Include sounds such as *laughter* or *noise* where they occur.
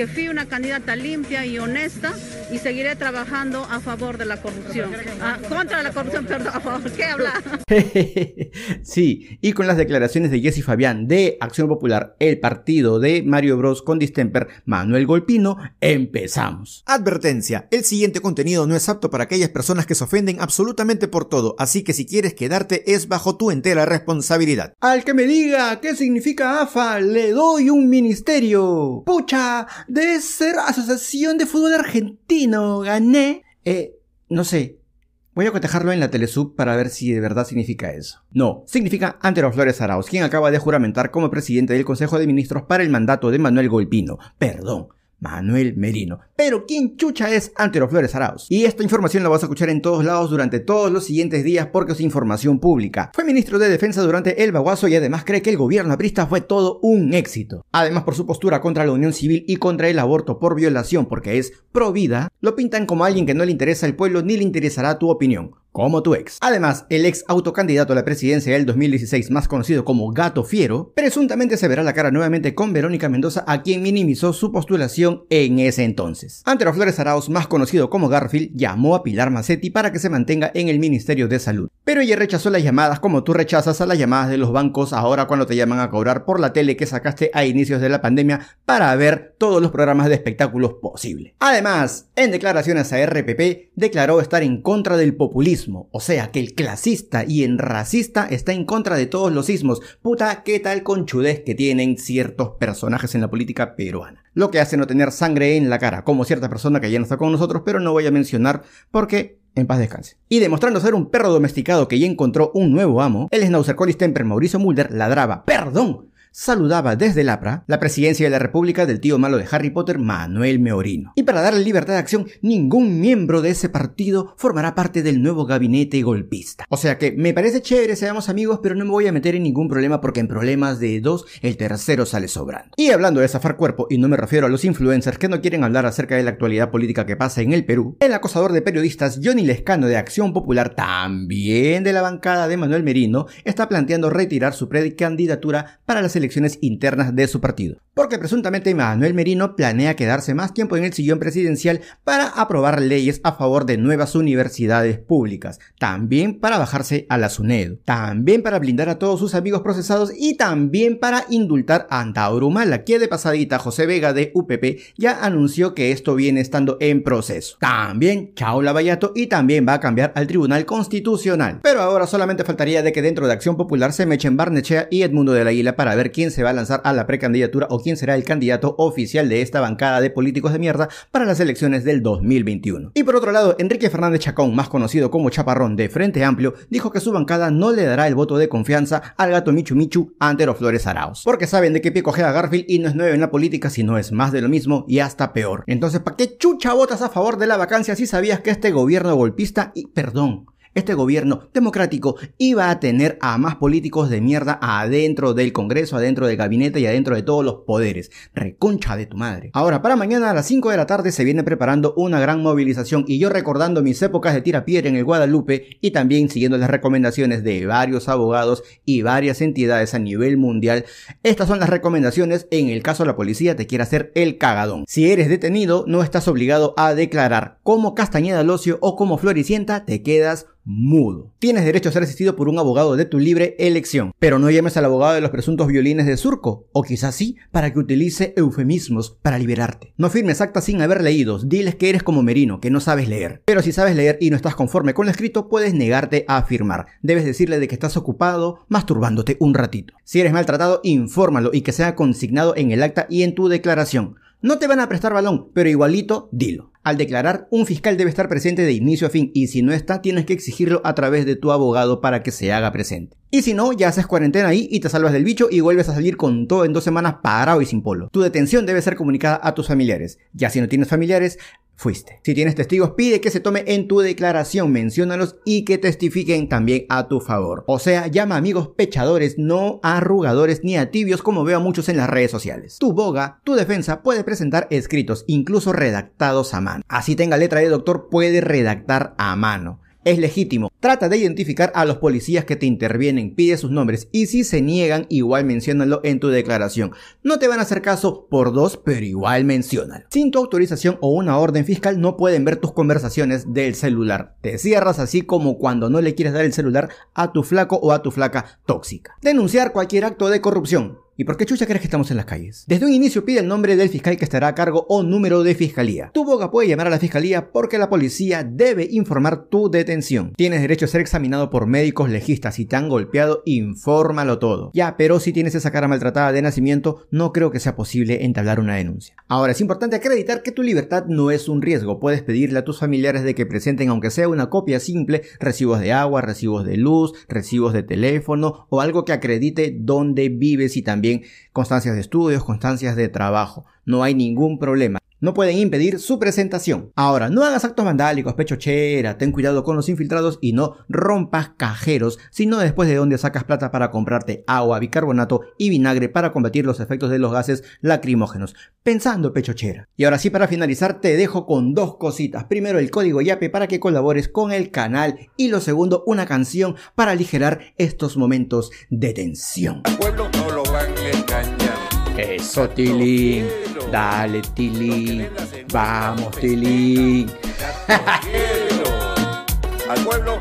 que fui una candidata limpia y honesta y seguiré trabajando a favor de la corrupción. Ah, contra la corrupción, perdón, a favor. ¿Qué habla? *laughs* sí, y con las declaraciones de Jesse Fabián de Acción Popular, el partido de Mario Bros con distemper Manuel Golpino, empezamos. Advertencia, el siguiente contenido no es apto para aquellas personas que se ofenden absolutamente por todo, así que si quieres quedarte es bajo tu entera responsabilidad. Al que me diga qué significa AFA, le doy un ministerio. Pucha, de ser Asociación de Fútbol Argentino, gané. Eh, no sé, Voy a cotejarlo en la telesub para ver si de verdad significa eso. No, significa Antero Flores Arauz, quien acaba de juramentar como presidente del Consejo de Ministros para el mandato de Manuel Golpino. Perdón, Manuel Merino. Pero ¿quién chucha es Antero Flores Arauz? Y esta información la vas a escuchar en todos lados durante todos los siguientes días porque es información pública. Fue ministro de Defensa durante el baguazo y además cree que el gobierno aprista fue todo un éxito. Además por su postura contra la unión civil y contra el aborto por violación porque es pro vida, lo pintan como alguien que no le interesa el pueblo ni le interesará tu opinión como tu ex. Además, el ex autocandidato a la presidencia del 2016, más conocido como Gato Fiero, presuntamente se verá la cara nuevamente con Verónica Mendoza, a quien minimizó su postulación en ese entonces. Antero Flores Arauz, más conocido como Garfield, llamó a Pilar Macetti para que se mantenga en el Ministerio de Salud. Pero ella rechazó las llamadas como tú rechazas a las llamadas de los bancos ahora cuando te llaman a cobrar por la tele que sacaste a inicios de la pandemia para ver todos los programas de espectáculos posibles. Además, en declaraciones a RPP, declaró estar en contra del populismo o sea que el clasista y el racista está en contra de todos los sismos. Puta, qué tal conchudez que tienen ciertos personajes en la política peruana. Lo que hace no tener sangre en la cara, como cierta persona que ya no está con nosotros, pero no voy a mencionar porque en paz descanse. Y demostrando ser un perro domesticado que ya encontró un nuevo amo, el Schnauzer Collie Temper Mauricio Mulder ladraba, perdón, saludaba desde el APRA la presidencia de la República del tío malo de Harry Potter, Manuel Meorino. Y para darle libertad de acción, ningún miembro de ese partido formará parte del nuevo gabinete golpista. O sea que me parece chévere, seamos amigos, pero no me voy a meter en ningún problema porque en problemas de dos, el tercero sale sobrando. Y hablando de zafar cuerpo, y no me refiero a los influencers que no quieren hablar acerca de la actualidad política que pasa en el Perú, el acosador de periodistas Johnny Lescano de Acción Popular, también de la bancada de Manuel Merino, está planteando retirar su precandidatura para las elecciones internas de su partido. Porque presuntamente Manuel Merino planea quedarse más tiempo en el sillón presidencial para aprobar leyes a favor de nuevas universidades públicas, también para bajarse a la SUNED, también para blindar a todos sus amigos procesados y también para indultar a Antauro Mala, que de pasadita José Vega de UPP ya anunció que esto viene estando en proceso. También Chao Lavallato y también va a cambiar al Tribunal Constitucional. Pero ahora solamente faltaría de que dentro de Acción Popular se mechen Barnechea y Edmundo de la Isla para ver quién se va a lanzar a la precandidatura o quién será el candidato oficial de esta bancada de políticos de mierda para las elecciones del 2021. Y por otro lado, Enrique Fernández Chacón, más conocido como Chaparrón de Frente Amplio, dijo que su bancada no le dará el voto de confianza al gato Michu Michu Antero Flores Arauz. Porque saben de qué pie a Garfield y no es nuevo en la política, sino es más de lo mismo y hasta peor. Entonces, ¿para qué chucha votas a favor de la vacancia si sabías que este gobierno golpista y, perdón, este gobierno democrático iba a tener a más políticos de mierda adentro del Congreso, adentro del gabinete y adentro de todos los poderes. Reconcha de tu madre. Ahora, para mañana a las 5 de la tarde se viene preparando una gran movilización y yo recordando mis épocas de tira piedra en el Guadalupe y también siguiendo las recomendaciones de varios abogados y varias entidades a nivel mundial, estas son las recomendaciones en el caso la policía te quiera hacer el cagadón. Si eres detenido, no estás obligado a declarar. Como Castañeda Locio o como Floricienta, te quedas mudo. Tienes derecho a ser asistido por un abogado de tu libre elección, pero no llames al abogado de los presuntos violines de Surco, o quizás sí, para que utilice eufemismos para liberarte. No firmes actas sin haber leído, diles que eres como Merino, que no sabes leer. Pero si sabes leer y no estás conforme con lo escrito, puedes negarte a firmar. Debes decirle de que estás ocupado masturbándote un ratito. Si eres maltratado, infórmalo y que sea consignado en el acta y en tu declaración. No te van a prestar balón, pero igualito, dilo. Al declarar, un fiscal debe estar presente de inicio a fin y si no está, tienes que exigirlo a través de tu abogado para que se haga presente. Y si no, ya haces cuarentena ahí y te salvas del bicho y vuelves a salir con todo en dos semanas parado y sin polo. Tu detención debe ser comunicada a tus familiares. Ya si no tienes familiares, fuiste. Si tienes testigos, pide que se tome en tu declaración, menciónalos y que testifiquen también a tu favor. O sea, llama a amigos pechadores, no arrugadores ni a tibios como veo a muchos en las redes sociales. Tu boga, tu defensa puede presentar escritos, incluso redactados a mano. Así tenga letra de doctor, puede redactar a mano. Es legítimo. Trata de identificar a los policías que te intervienen, pide sus nombres y si se niegan, igual menciónalo en tu declaración. No te van a hacer caso por dos, pero igual menciónalo. Sin tu autorización o una orden fiscal no pueden ver tus conversaciones del celular. Te cierras así como cuando no le quieres dar el celular a tu flaco o a tu flaca tóxica. Denunciar cualquier acto de corrupción. ¿Y por qué chucha crees que estamos en las calles? Desde un inicio pide el nombre del fiscal que estará a cargo o número de fiscalía. Tu boca puede llamar a la fiscalía porque la policía debe informar tu detención. Tienes derecho a ser examinado por médicos legistas. Si te han golpeado, infórmalo todo. Ya, pero si tienes esa cara maltratada de nacimiento, no creo que sea posible entablar una denuncia. Ahora, es importante acreditar que tu libertad no es un riesgo. Puedes pedirle a tus familiares de que presenten, aunque sea una copia simple, recibos de agua, recibos de luz, recibos de teléfono o algo que acredite dónde vives y también constancias de estudios, constancias de trabajo. No hay ningún problema no pueden impedir su presentación. Ahora, no hagas actos vandálicos, pechochera, ten cuidado con los infiltrados y no rompas cajeros, sino después de donde sacas plata para comprarte agua, bicarbonato y vinagre para combatir los efectos de los gases lacrimógenos. Pensando pechochera. Y ahora sí, para finalizar, te dejo con dos cositas. Primero, el código YAPE para que colabores con el canal y lo segundo, una canción para aligerar estos momentos de tensión. pueblo no lo van a engañar. Eso, Tilín. Dale, Tilín. Vamos, Tilín. *laughs* Al pueblo